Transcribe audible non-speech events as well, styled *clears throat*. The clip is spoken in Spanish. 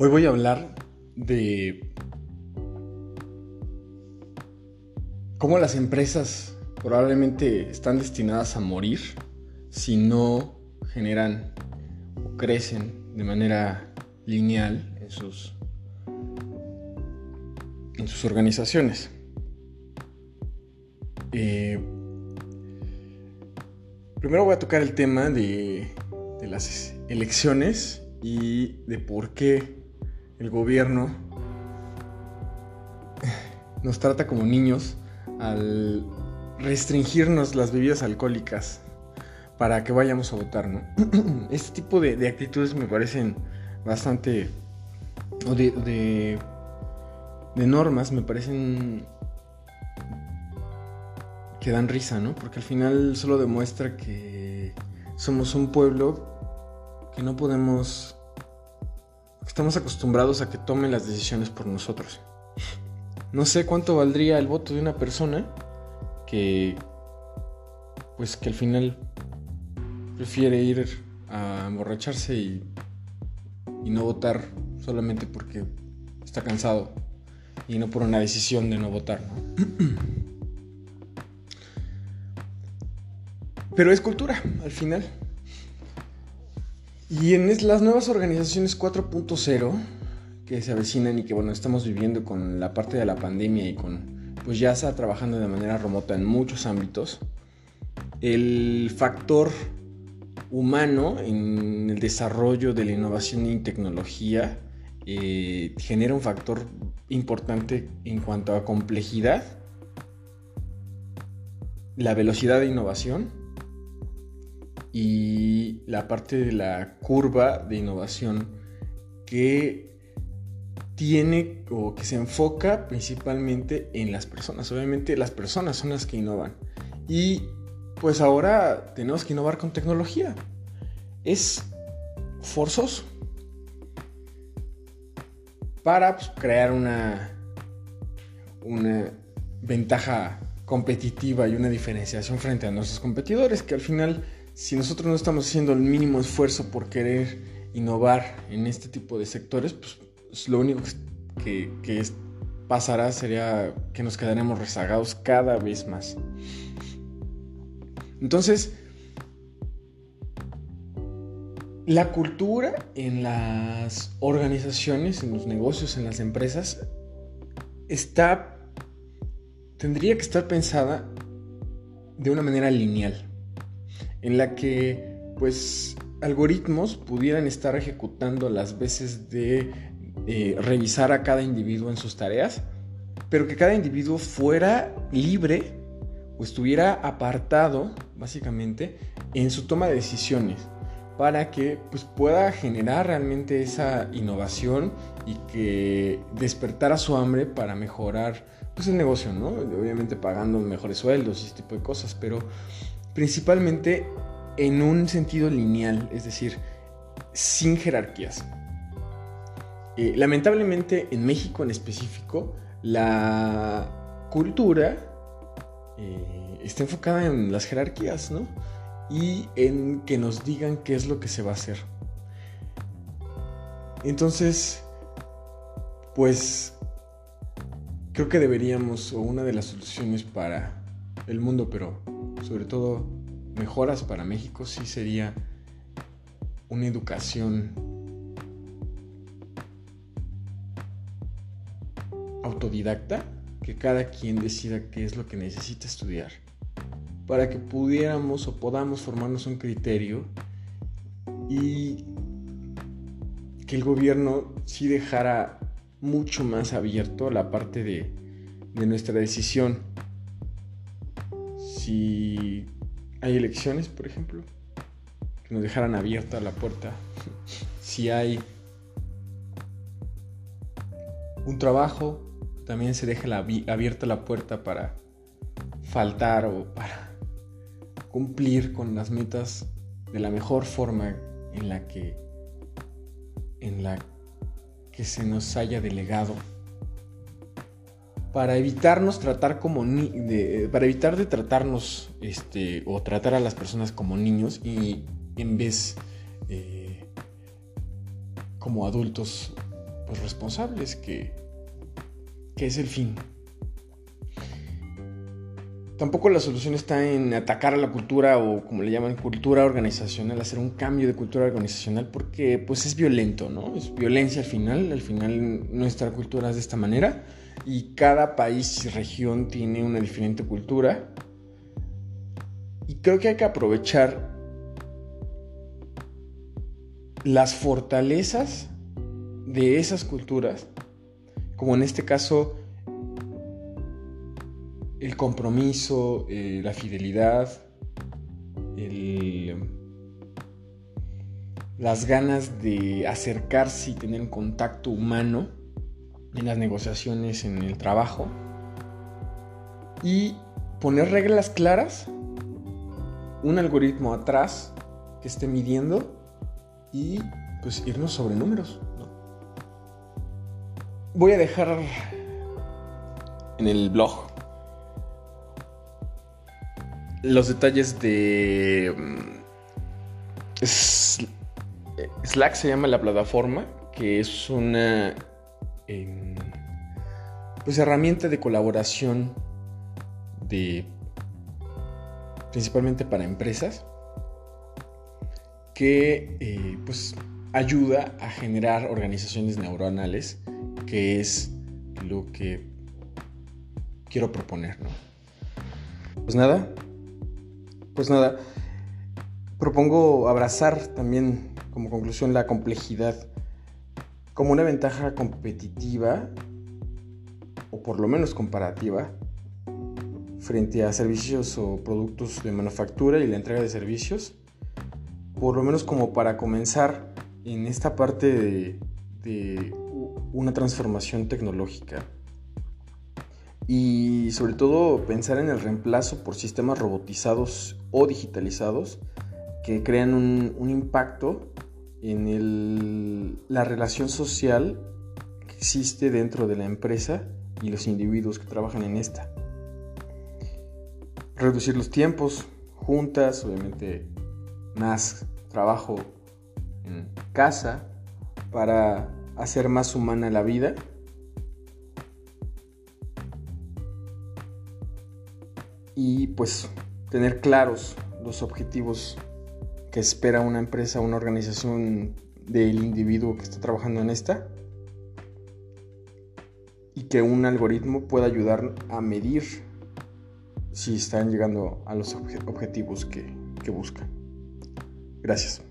Hoy voy a hablar de cómo las empresas probablemente están destinadas a morir si no generan o crecen de manera lineal en sus, en sus organizaciones. Eh, primero voy a tocar el tema de, de las elecciones y de por qué el gobierno nos trata como niños al restringirnos las bebidas alcohólicas para que vayamos a votar, ¿no? *clears throat* Este tipo de, actitudes me parecen bastante... o de, de, de normas me parecen que dan risa, ¿no? Porque al final solo demuestra que somos un pueblo que no podemos estamos acostumbrados a que tomen las decisiones por nosotros. No sé cuánto valdría el voto de una persona que pues que al final prefiere ir a emborracharse y, y no votar solamente porque está cansado y no por una decisión de no votar, *clears throat* Pero es cultura, al final. Y en las nuevas organizaciones 4.0 que se avecinan y que bueno, estamos viviendo con la parte de la pandemia y con pues ya está trabajando de manera remota en muchos ámbitos, el factor humano en el desarrollo de la innovación y tecnología eh, genera un factor importante en cuanto a complejidad, la velocidad de innovación y la parte de la curva de innovación que tiene o que se enfoca principalmente en las personas. Obviamente las personas son las que innovan. Y pues ahora tenemos que innovar con tecnología. Es forzoso para pues, crear una, una ventaja competitiva y una diferenciación frente a nuestros competidores que al final si nosotros no estamos haciendo el mínimo esfuerzo por querer innovar en este tipo de sectores, pues lo único que, pasará sería que nos quedaremos rezagados cada vez más. Entonces, la cultura en las organizaciones, en los negocios, en las empresas, está, tendría que estar pensada de una manera lineal en la que pues algoritmos pudieran estar ejecutando las veces de eh, revisar a cada individuo en sus tareas, pero que cada individuo fuera libre o estuviera apartado, básicamente, en su toma de decisiones para que pues, pueda generar realmente esa innovación y que despertara su hambre para mejorar pues, el negocio, ¿no? Obviamente pagando mejores sueldos y ese tipo de cosas, pero principalmente en un sentido lineal, es decir, sin jerarquías. Eh, lamentablemente en México en específico, la cultura eh, está enfocada en las jerarquías, ¿no? Y en que nos digan qué es lo que se va a hacer. Entonces, pues creo que deberíamos, o una de las soluciones para el mundo, pero sobre todo mejoras para México sí sería una educación autodidacta, que cada quien decida qué es lo que necesita estudiar, para que pudiéramos o podamos formarnos un criterio y que el gobierno sí dejara mucho más abierto la parte de, de nuestra decisión si hay elecciones, por ejemplo, que nos dejaran abierta la puerta, *laughs* si hay un trabajo, también se deja abierta la puerta para faltar o para cumplir con las metas de la mejor forma en la que en la que se nos haya delegado para evitarnos tratar como ni para evitar de tratarnos este o tratar a las personas como niños y en vez eh, como adultos pues, responsables, que, que es el fin. Tampoco la solución está en atacar a la cultura o como le llaman cultura organizacional, hacer un cambio de cultura organizacional porque pues es violento, ¿no? Es violencia al final, al final nuestra cultura es de esta manera y cada país y región tiene una diferente cultura. Y creo que hay que aprovechar las fortalezas de esas culturas, como en este caso el compromiso, eh, la fidelidad, las ganas de acercarse y tener un contacto humano en las negociaciones, en el trabajo. Y poner reglas claras, un algoritmo atrás que esté midiendo y pues irnos sobre números. Voy a dejar en el blog los detalles de mm, Slack se llama la plataforma, que es una pues herramienta de colaboración de principalmente para empresas que eh, pues ayuda a generar organizaciones neuronales, que es lo que quiero proponer, ¿no? Pues nada, pues nada, propongo abrazar también como conclusión la complejidad como una ventaja competitiva, o por lo menos comparativa, frente a servicios o productos de manufactura y la entrega de servicios, por lo menos como para comenzar en esta parte de, una transformación tecnológica. Y sobre todo pensar en el reemplazo por sistemas robotizados o digitalizados que crean un, impacto en la relación social que existe dentro de la empresa y los individuos que trabajan en esta. Reducir los tiempos juntas, obviamente más trabajo en casa para hacer más humana la vida y pues tener claros los objetivos que espera una empresa, una organización del individuo que está trabajando en esta y que un algoritmo pueda ayudar a medir si están llegando a los objetivos que, que buscan. Gracias.